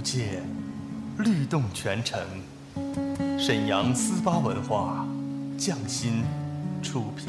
无界，律动全城。沈阳思巴文化，匠心出品。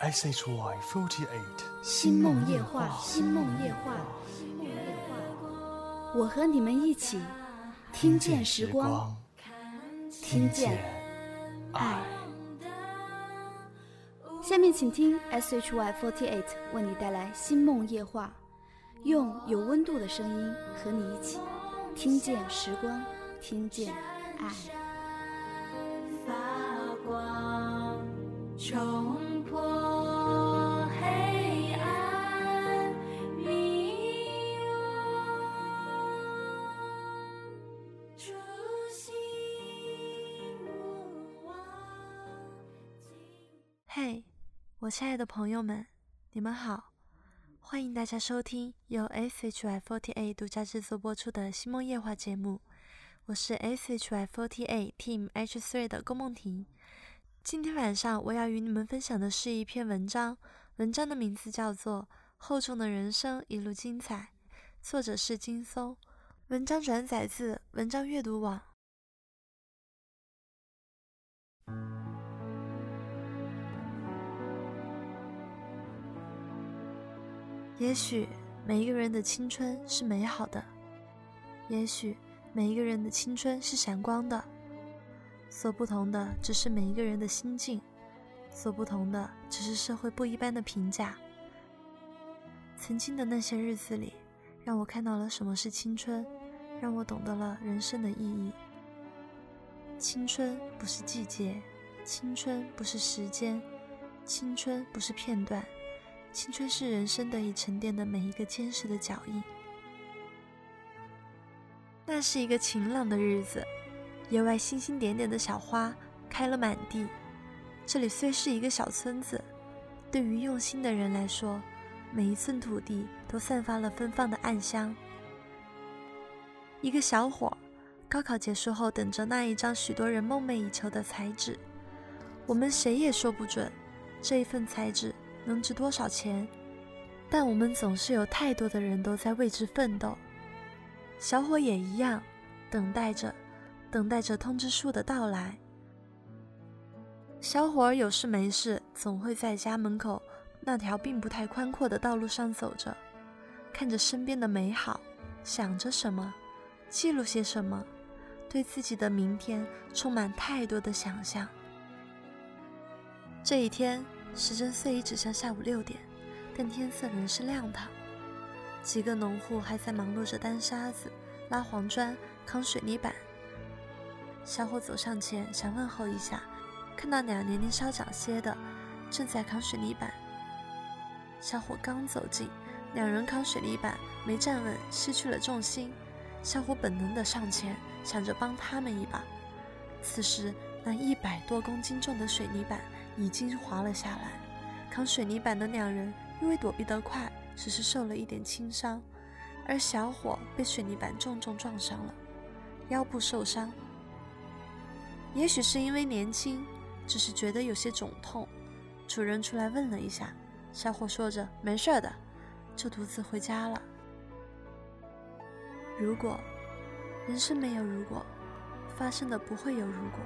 S H Y forty eight，星梦夜话，星梦夜话，我和你们一起听见时光，听见爱。下面请听 S H Y forty eight 为你带来星梦夜话，用有温度的声音和你一起听见时光，听见爱。发光，嘿我亲爱的朋友们，你们好！欢迎大家收听由 SHY48 独家制作播出的《星梦夜话》节目，我是 SHY48 Team H3 的龚梦婷。今天晚上我要与你们分享的是一篇文章，文章的名字叫做《厚重的人生一路精彩》，作者是金松。文章转载自文章阅读网。也许每一个人的青春是美好的，也许每一个人的青春是闪光的，所不同的只是每一个人的心境，所不同的只是社会不一般的评价。曾经的那些日子里，让我看到了什么是青春，让我懂得了人生的意义。青春不是季节，青春不是时间，青春不是片段。青春是人生得以沉淀的每一个坚实的脚印。那是一个晴朗的日子，野外星星点点的小花开了满地。这里虽是一个小村子，对于用心的人来说，每一寸土地都散发了芬芳的暗香。一个小伙，高考结束后等着那一张许多人梦寐以求的彩纸。我们谁也说不准，这一份彩纸。能值多少钱？但我们总是有太多的人都在为之奋斗。小伙也一样，等待着，等待着通知书的到来。小伙有事没事，总会在家门口那条并不太宽阔的道路上走着，看着身边的美好，想着什么，记录些什么，对自己的明天充满太多的想象。这一天。时针虽已指向下午六点，但天色仍是亮堂。几个农户还在忙碌着担沙子、拉黄砖、扛水泥板。小伙走上前想问候一下，看到俩年龄稍长些的正在扛水泥板。小伙刚走近，两人扛水泥板没站稳，失去了重心。小伙本能地上前，想着帮他们一把。此时，那一百多公斤重的水泥板。已经滑了下来，扛水泥板的两人因为躲避得快，只是受了一点轻伤，而小伙被水泥板重重撞伤了，腰部受伤。也许是因为年轻，只是觉得有些肿痛。主人出来问了一下，小伙说着没事的，就独自回家了。如果人生没有如果，发生的不会有如果。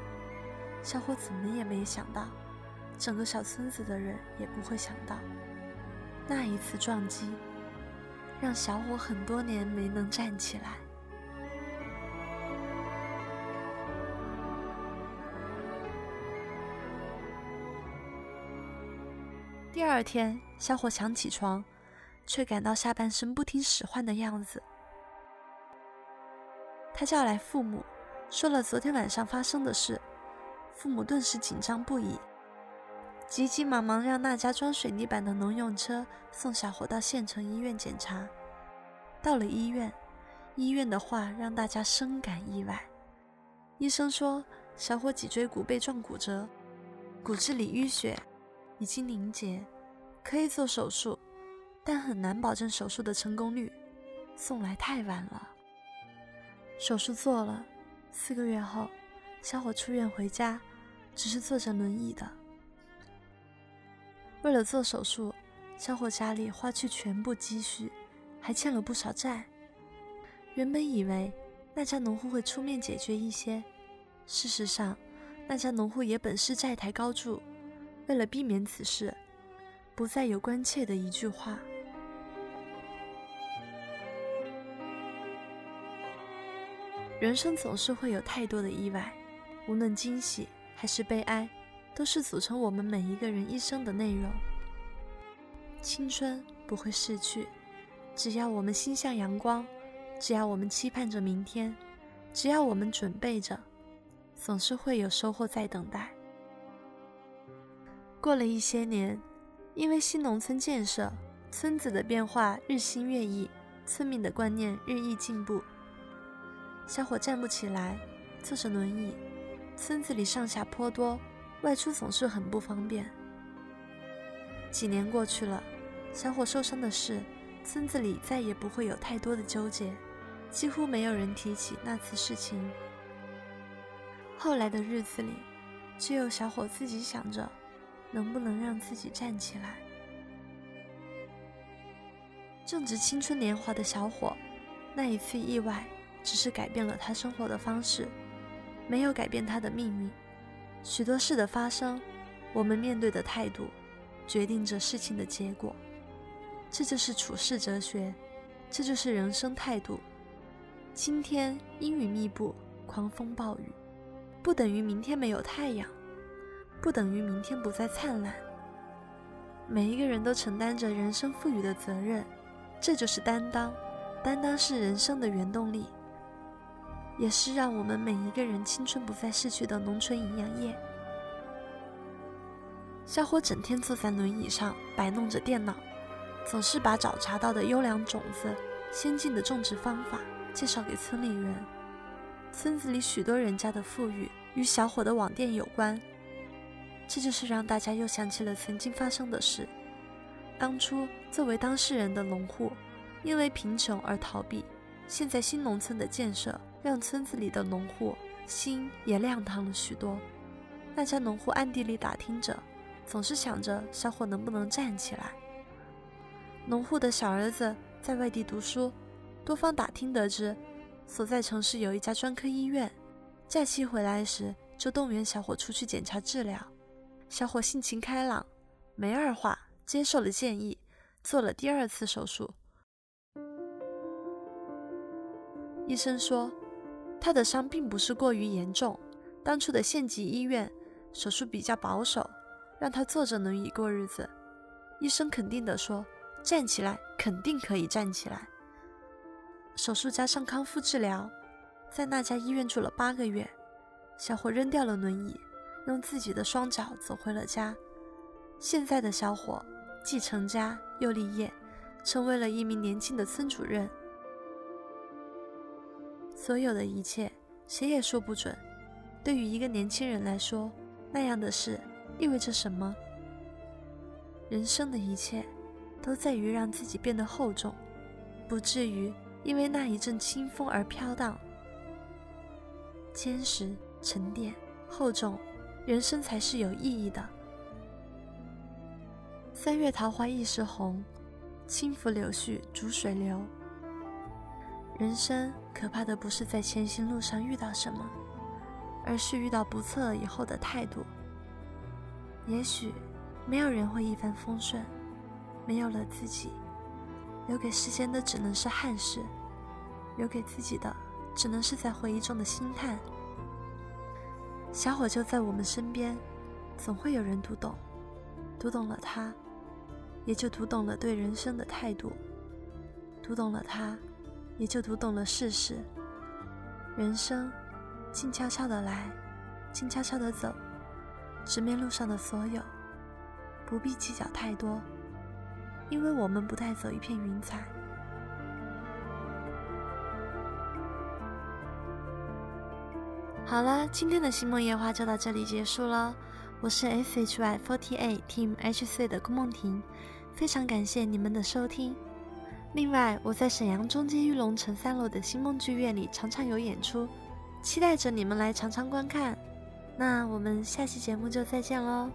小伙怎么也没想到。整个小村子的人也不会想到，那一次撞击，让小伙很多年没能站起来。第二天，小伙想起床，却感到下半身不听使唤的样子。他叫来父母，说了昨天晚上发生的事。父母顿时紧张不已，急急忙忙让那家装水泥板的农用车送小伙到县城医院检查。到了医院，医院的话让大家深感意外。医生说，小伙脊椎骨被撞骨折，骨质里淤血已经凝结，可以做手术，但很难保证手术的成功率。送来太晚了。手术做了，四个月后。小伙出院回家，只是坐着轮椅的。为了做手术，小伙家里花去全部积蓄，还欠了不少债。原本以为那家农户会出面解决一些，事实上，那家农户也本是债台高筑。为了避免此事，不再有关切的一句话。人生总是会有太多的意外。无论惊喜还是悲哀，都是组成我们每一个人一生的内容。青春不会逝去，只要我们心向阳光，只要我们期盼着明天，只要我们准备着，总是会有收获在等待。过了一些年，因为新农村建设，村子的变化日新月异，村民的观念日益进步。小伙站不起来，坐着轮椅。村子里上下坡多，外出总是很不方便。几年过去了，小伙受伤的事，村子里再也不会有太多的纠结，几乎没有人提起那次事情。后来的日子里，只有小伙自己想着，能不能让自己站起来。正值青春年华的小伙，那一次意外，只是改变了他生活的方式。没有改变他的命运。许多事的发生，我们面对的态度，决定着事情的结果。这就是处世哲学，这就是人生态度。今天阴雨密布，狂风暴雨，不等于明天没有太阳，不等于明天不再灿烂。每一个人都承担着人生赋予的责任，这就是担当。担当是人生的原动力。也是让我们每一个人青春不再逝去的浓醇营养液。小伙整天坐在轮椅上摆弄着电脑，总是把找查到的优良种子、先进的种植方法介绍给村里人。村子里许多人家的富裕与小伙的网店有关，这就是让大家又想起了曾经发生的事。当初作为当事人的农户，因为贫穷而逃避，现在新农村的建设。让村子里的农户心也亮堂了许多。那家农户暗地里打听着，总是想着小伙能不能站起来。农户的小儿子在外地读书，多方打听得知，所在城市有一家专科医院。假期回来时，就动员小伙出去检查治疗。小伙性情开朗，没二话，接受了建议，做了第二次手术。医生说。他的伤并不是过于严重，当初的县级医院手术比较保守，让他坐着轮椅过日子。医生肯定地说：“站起来肯定可以站起来。”手术加上康复治疗，在那家医院住了八个月，小伙扔掉了轮椅，用自己的双脚走回了家。现在的小伙既成家又立业，成为了一名年轻的村主任。所有的一切，谁也说不准。对于一个年轻人来说，那样的事意味着什么？人生的一切，都在于让自己变得厚重，不至于因为那一阵清风而飘荡。坚实、沉淀、厚重，人生才是有意义的。三月桃花一时红，轻拂柳絮逐水流。人生可怕的不是在前行路上遇到什么，而是遇到不测以后的态度。也许没有人会一帆风顺，没有了自己，留给世间的只能是憾事，留给自己的只能是在回忆中的心叹。小伙就在我们身边，总会有人读懂，读懂了他，也就读懂了对人生的态度；读懂了他，也就读懂了世事。人生，静悄悄的来，静悄悄的走，直面路上的所有，不必计较太多，因为我们不带走一片云彩。好了，今天的星梦夜话就到这里结束了。我是 SHY48 Team H 四的顾梦婷，非常感谢你们的收听。另外，我在沈阳中街玉龙城三楼的星梦剧院里常常有演出，期待着你们来常常观看。那我们下期节目就再见喽。